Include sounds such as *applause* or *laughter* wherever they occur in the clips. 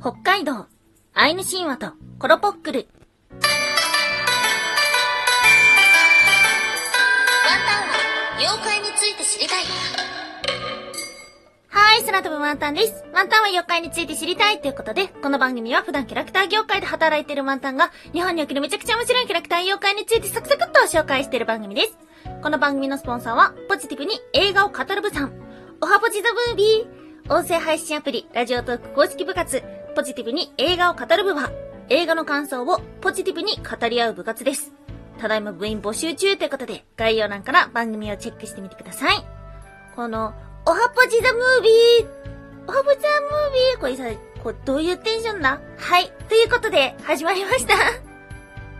北海道、アイヌ神話とコロポックル。ワンタンは妖怪について知りたい。はーい、空飛ぶワンタンです。ワンタンは妖怪について知りたいということで、この番組は普段キャラクター業界で働いているワンタンが、日本におけるめちゃくちゃ面白いキャラクター妖怪についてサクサクっと紹介している番組です。この番組のスポンサーは、ポジティブに映画を語る部さん、おはポジザムービー、音声配信アプリ、ラジオトーク公式部活、ポジティブに映画を語る部は、映画の感想をポジティブに語り合う部活です。ただいま部員募集中ということで、概要欄から番組をチェックしてみてください。この、おはぽじザムービーおはぽじザムービーこれさ、これどういうテンションだ？はい。ということで、始まりました。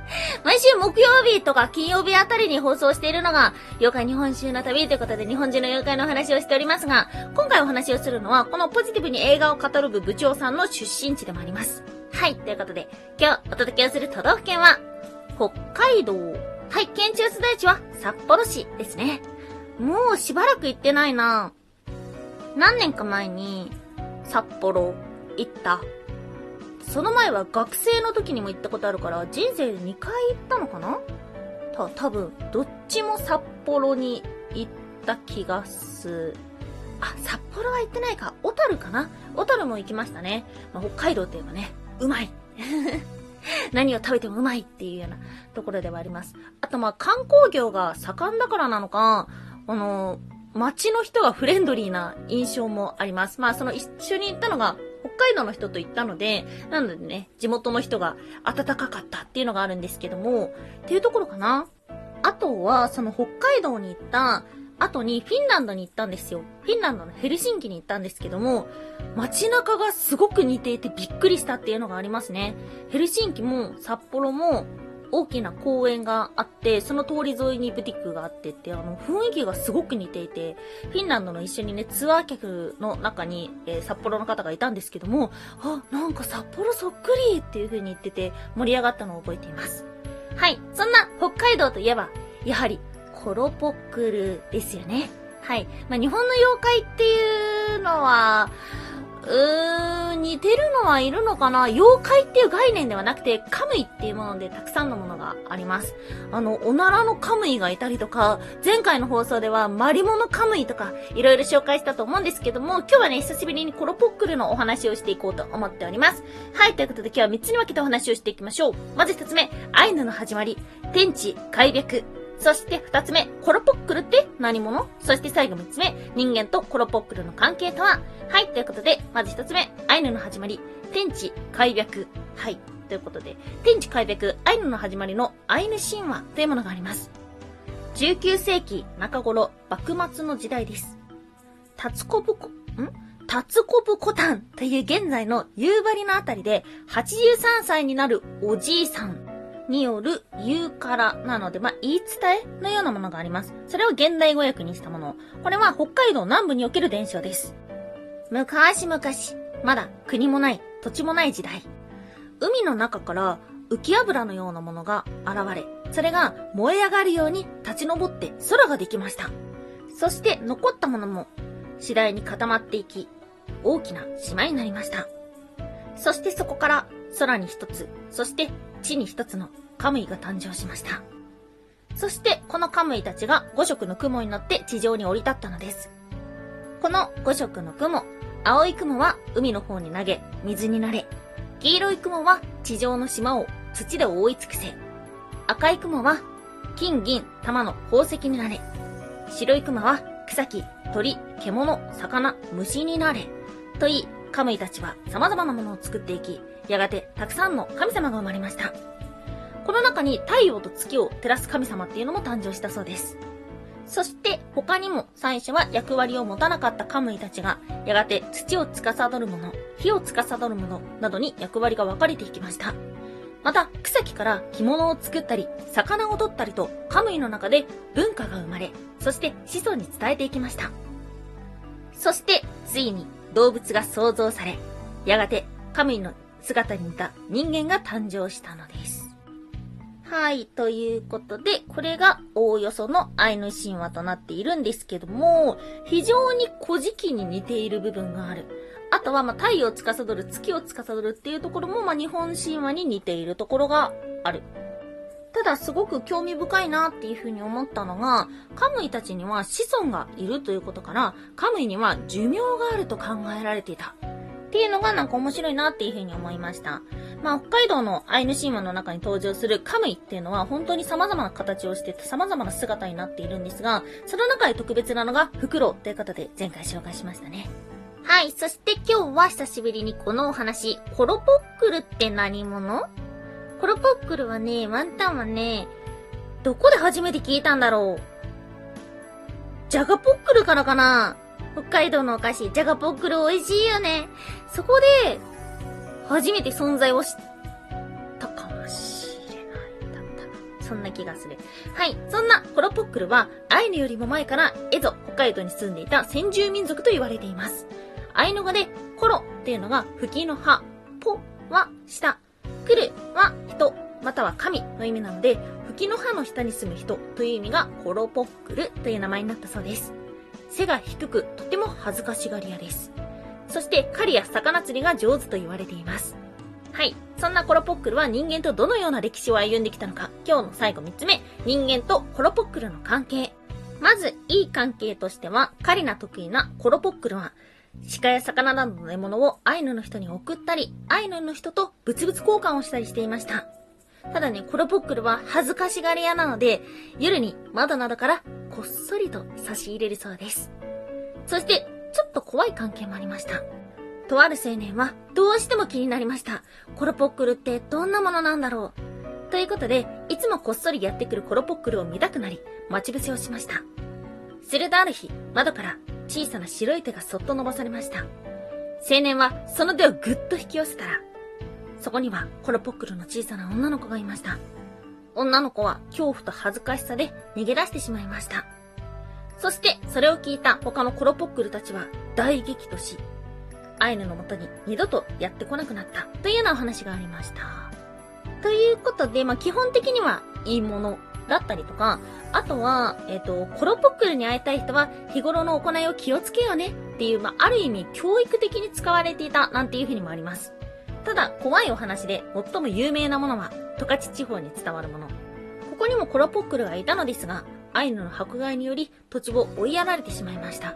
*laughs* 毎週木曜日とか金曜日あたりに放送しているのが、妖怪日本集の旅ということで日本中の妖怪のお話をしておりますが、今回お話をするのは、このポジティブに映画を語る部部長さんの出身地でもあります。はい。ということで、今日お届けをする都道府県は、北海道。はい。県中所在地は札幌市ですね。もうしばらく行ってないな何年か前に、札幌行った。その前は学生の時にも行ったことあるから、人生で2回行ったのかな？た、多分、どっちも札幌に行った気がする。あ、札幌は行ってないか。小樽かな？小樽も行きましたね。まあ、北海道といえばね、うまい *laughs* 何を食べてもうまいっていうようなところではあります。あとまあ観光業が盛んだからなのか、あの、街の人がフレンドリーな印象もあります。まあその一緒に行ったのが海道の人と行ったので、なのでね、地元の人が暖かかったっていうのがあるんですけども、っていうところかな。あとは、その北海道に行った後にフィンランドに行ったんですよ。フィンランドのヘルシンキに行ったんですけども、街中がすごく似ていてびっくりしたっていうのがありますね。ヘルシンキも札幌も大きな公園があって、その通り沿いにブティックがあってって、あの、雰囲気がすごく似ていて、フィンランドの一緒にね、ツアー客の中に、えー札幌の方がいたんですけども、あ、なんか札幌そっくりっていう風に言ってて、盛り上がったのを覚えています。はい。そんな北海道といえば、やはり、コロポックルですよね。はい。まあ、日本の妖怪っていうのは、うーん、似てるのはいるのかな？妖怪っていう概念ではなくて、カムイっていうものでたくさんのものがあります。あの、おならのカムイがいたりとか、前回の放送ではマリモのカムイとか、いろいろ紹介したと思うんですけども、今日はね、久しぶりにコロポックルのお話をしていこうと思っております。はい、ということで今日は3つに分けてお話をしていきましょう。まず1つ目、アイヌの始まり、天地、開闢。そして二つ目、コロポックルって何者？そして最後三つ目、人間とコロポックルの関係とは？はい、ということで、まず一つ目、アイヌの始まり、天地開闢。はい、ということで、天地開闢、アイヌの始まりのアイヌ神話というものがあります。19世紀中頃、幕末の時代です。タツコブコ、ん？タツコブコタンという現在の夕張のあたりで、83歳になるおじいさんによる言うからなので、まあ、言い伝えのようなものがあります。それを現代語訳にしたもの。これは北海道南部における伝承です。昔々、まだ国もない、土地もない時代。海の中から浮き油のようなものが現れ、それが燃え上がるように立ち上って空ができました。そして残ったものも次第に固まっていき、大きな島になりました。そしてそこから空に一つ、そして地に一つのカムイが誕生しました。そしてこのカムイたちが5色の雲に乗って地上に降り立ったのです。この5色の雲、青い雲は海の方に投げ、水になれ。黄色い雲は地上の島を土で覆い尽くせ。赤い雲は金銀玉の宝石になれ。白い雲は草木、鳥、獣、魚、虫になれ。と言い、カムイたちは様々なものを作っていき、やがてたくさんの神様が生まれました。この中に太陽と月を照らす神様っていうのも誕生したそうです。そして他にも最初は役割を持たなかったカムイたちが、やがて土を司る者、火を司る者などに役割が分かれていきました。また、草木から着物を作ったり、魚を取ったりと、カムイの中で文化が生まれ、そして子孫に伝えていきました。そして、ついに動物が創造され、やがてカムイの姿に似た人間が誕生したのです。はい、ということで、これがおおよそのアイヌ神話となっているんですけども、非常に古事記に似ている部分がある。あとは、ま、太陽を司る、月を司るっていうところも、ま、日本神話に似ているところがある。ただ、すごく興味深いなっていうふうに思ったのが、カムイたちには子孫がいるということから、カムイには寿命があると考えられていた。っていうのがなんか面白いなっていうふうに思いました。まあ、北海道のアイヌ神話の中に登場するカムイっていうのは本当に様々な形をしてて様々な姿になっているんですが、その中で特別なのがフクロウということで前回紹介しましたね。はい。そして今日は久しぶりにこのお話、コロポックルって何者？コロポックルはね、ワンタンはね、どこで初めて聞いたんだろうジャガポックルからかな北海道のお菓子、ジャガポックル美味しいよね。そこで、初めて存在を知ったかもしれない。だったそんな気がする。はい。そんなコロポックルは、アイヌよりも前からエゾ、北海道に住んでいた先住民族と言われています。アイヌ語で、コロっていうのが吹きの葉、ポは下、クル、たは神の意味なので、吹きの葉の下に住む人という意味がコロポックルという名前になったそうです。背が低く、とても恥ずかしがり屋です。そして、狩りや魚釣りが上手と言われています。はい。そんなコロポックルは人間とどのような歴史を歩んできたのか、今日の最後3つ目、人間とコロポックルの関係。まず、いい関係としては、狩りな得意なコロポックルは、鹿や魚などの獲物をアイヌの人に送ったり、アイヌの人と物々交換をしたりしていました。ただね、コロポックルは恥ずかしがり屋なので、夜に窓などからこっそりと差し入れるそうです。そして、ちょっと怖い関係もありました。とある青年は、どうしても気になりました。コロポックルってどんなものなんだろうということで、いつもこっそりやってくるコロポックルを見たくなり、待ち伏せをしました。するとある日、窓から小さな白い手がそっと伸ばされました。青年はその手をぐっと引き寄せたら、そこにはコロポックルの小さな女の子がいました。女の子は恐怖と恥ずかしさで逃げ出してしまいました。そしてそれを聞いた他のコロポックルたちは大激怒し、アイヌのもとに二度とやってこなくなったというようなお話がありました。ということで、まあ、基本的にはいいものだったりとか、あとは、えっ、ー、と、コロポックルに会いたい人は日頃の行いを気をつけようねっていう、まあ、ある意味教育的に使われていたなんていうふうにもあります。ただ、怖いお話で最も有名なものは、十勝地方に伝わるもの。ここにもコロポックルがいたのですが、アイヌの迫害により土地を追いやられてしまいました。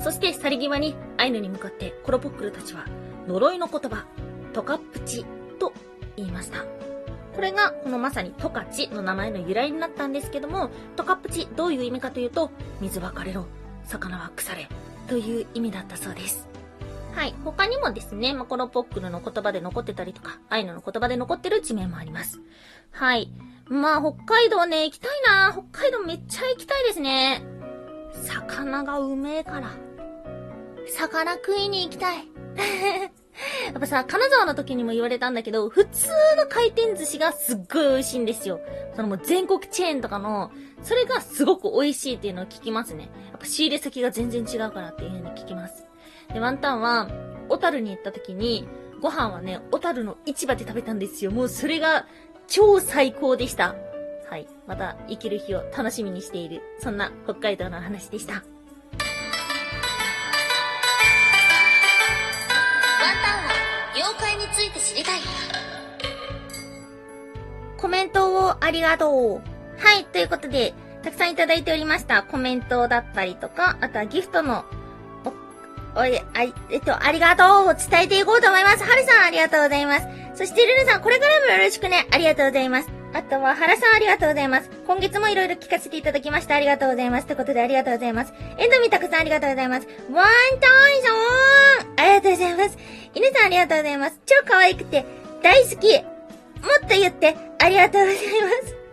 そして去り際にアイヌに向かってコロポックルたちは呪いの言葉、トカプチと言いました。これがこのまさにトカチの名前の由来になったんですけども、トカプチどういう意味かというと、水は枯れろ、魚は腐れという意味だったそうです。はい。他にもですね、まあ、このポックルの言葉で残ってたりとか、アイヌの言葉で残ってる地名もあります。はい。まあ、北海道ね、行きたいな北海道めっちゃ行きたいですね。魚がうめえから。魚食いに行きたい。*laughs* やっぱさ、金沢の時にも言われたんだけど、普通の回転寿司がすっごい美味しいんですよ。そのもう全国チェーンとかの、それがすごく美味しいっていうのを聞きますね。やっぱ仕入れ先が全然違うからっていう風に聞きます。で、ワンタンは、小樽に行った時に、ご飯はね、小樽の市場で食べたんですよ。もうそれが超最高でした。はい。また生きる日を楽しみにしている、そんな北海道の話でした。ワンタンは妖怪について知りたい。コメントをありがとう。はい。ということで、たくさんいただいておりましたコメントだったりとか、あとはギフトのおい、あ、えっと、ありがとうを伝えていこうと思います。はるさんありがとうございます。そしてルルさん、これからもよろしくね。ありがとうございます。あとは、原さんありがとうございます。今月もいろいろ聞かせていただきました。ありがとうございます。ということでありがとうございます。エンドミタクさんありがとうございます。ワンタイソンありがとうございます。犬さんありがとうございます。超可愛くて、大好き。もっと言って、ありがとうございます。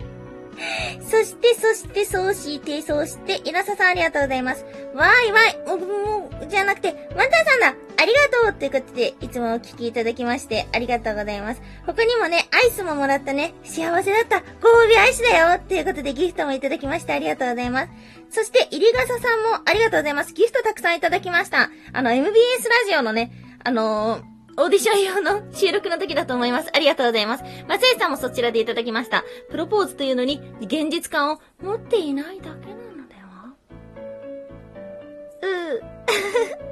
そして、そして、そうして、そうして、稲佐さんありがとうございます。わーいわい、もう、も、じゃなくて、ワンタンさんだありがとうということで、いつもお聞きいただきまして、ありがとうございます。他にもね、アイスももらったね、幸せだった、ご褒美アイスだよということで、ギフトもいただきまして、ありがとうございます。そして、入りがささんもありがとうございます。ギフトたくさんいただきました。あの、MBS ラジオのね、あのーオーディション用の収録の時だと思います。ありがとうございます。ませいさんもそちらでいただきました。プロポーズというのに現実感を持っていないだけなのでは？う *laughs*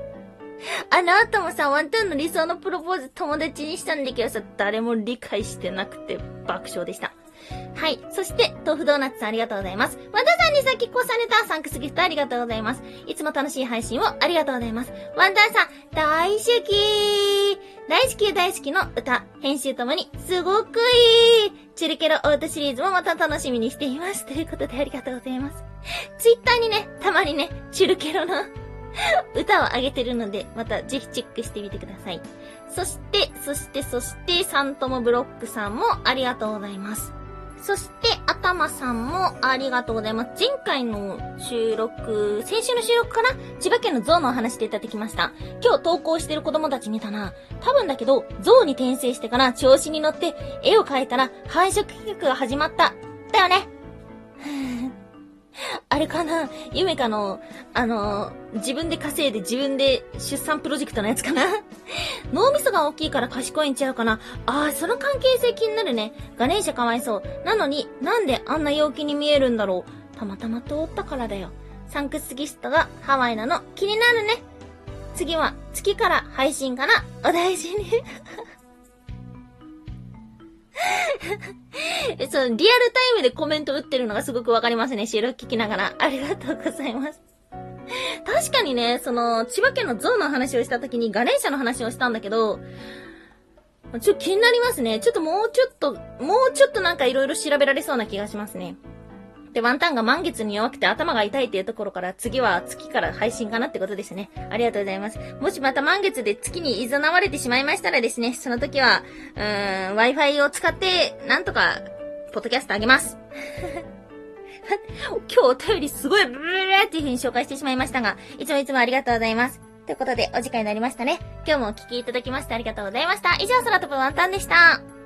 あの後もさ、ワンタンの理想のプロポーズ友達にしたんだけどさ、誰も理解してなくて爆笑でした。はい。そして、豆腐ドーナツさんありがとうございます。ワンダさんに先越されたサンクスギフトありがとうございます。いつも楽しい配信をありがとうございます。ワンダさん、大好き大至急大好きの歌、編集ともに、すごくいいチュルケロオートシリーズもまた楽しみにしています。ということでありがとうございます。ツイッターにね、たまにね、チュルケロの *laughs* 歌をあげてるので、またぜひチェックしてみてください。そして、そして、そして、サントモブロックさんもありがとうございます。そして、頭さんもありがとうございます。前回の収録、先週の収録かな？千葉県の象のお話でいただきました。今日投稿してる子供たち見たな。多分だけど、象に転生してから調子に乗って絵を描いたら繁殖企画が始まった。だよね。あれかな？夢かの、あの、自分で稼いで自分で出産プロジェクトのやつかな？*laughs* 脳みそが大きいから賢いんちゃうかな？ああ、その関係性気になるね。ガネーシャかわいそう。なのに、なんであんな陽気に見えるんだろう？たまたま通ったからだよ。サンクスギストがハワイなの気になるね。次は月から配信かな？お大事に。*laughs* *laughs* その、リアルタイムでコメント打ってるのがすごくわかりますね。収録聞きながら。ありがとうございます。確かにね、その、千葉県のゾウの話をした時にガレーシャの話をしたんだけど、ちょっと気になりますね。ちょっともうちょっと、もうちょっとなんか色々調べられそうな気がしますね。で、ワンタンが満月に弱くて頭が痛いっていうところから次は月から配信かなってことですね。ありがとうございます。もしまた満月で月に誘われてしまいましたらですね、その時は、うーん、Wi-Fi を使って、なんとか、ポッドキャストあげます。*laughs* 今日お便りすごいブルブルっていう風に紹介してしまいましたが、いつもいつもありがとうございます。ということで、お時間になりましたね。今日もお聞きいただきましてありがとうございました。以上、空飛ぶワンタンでした。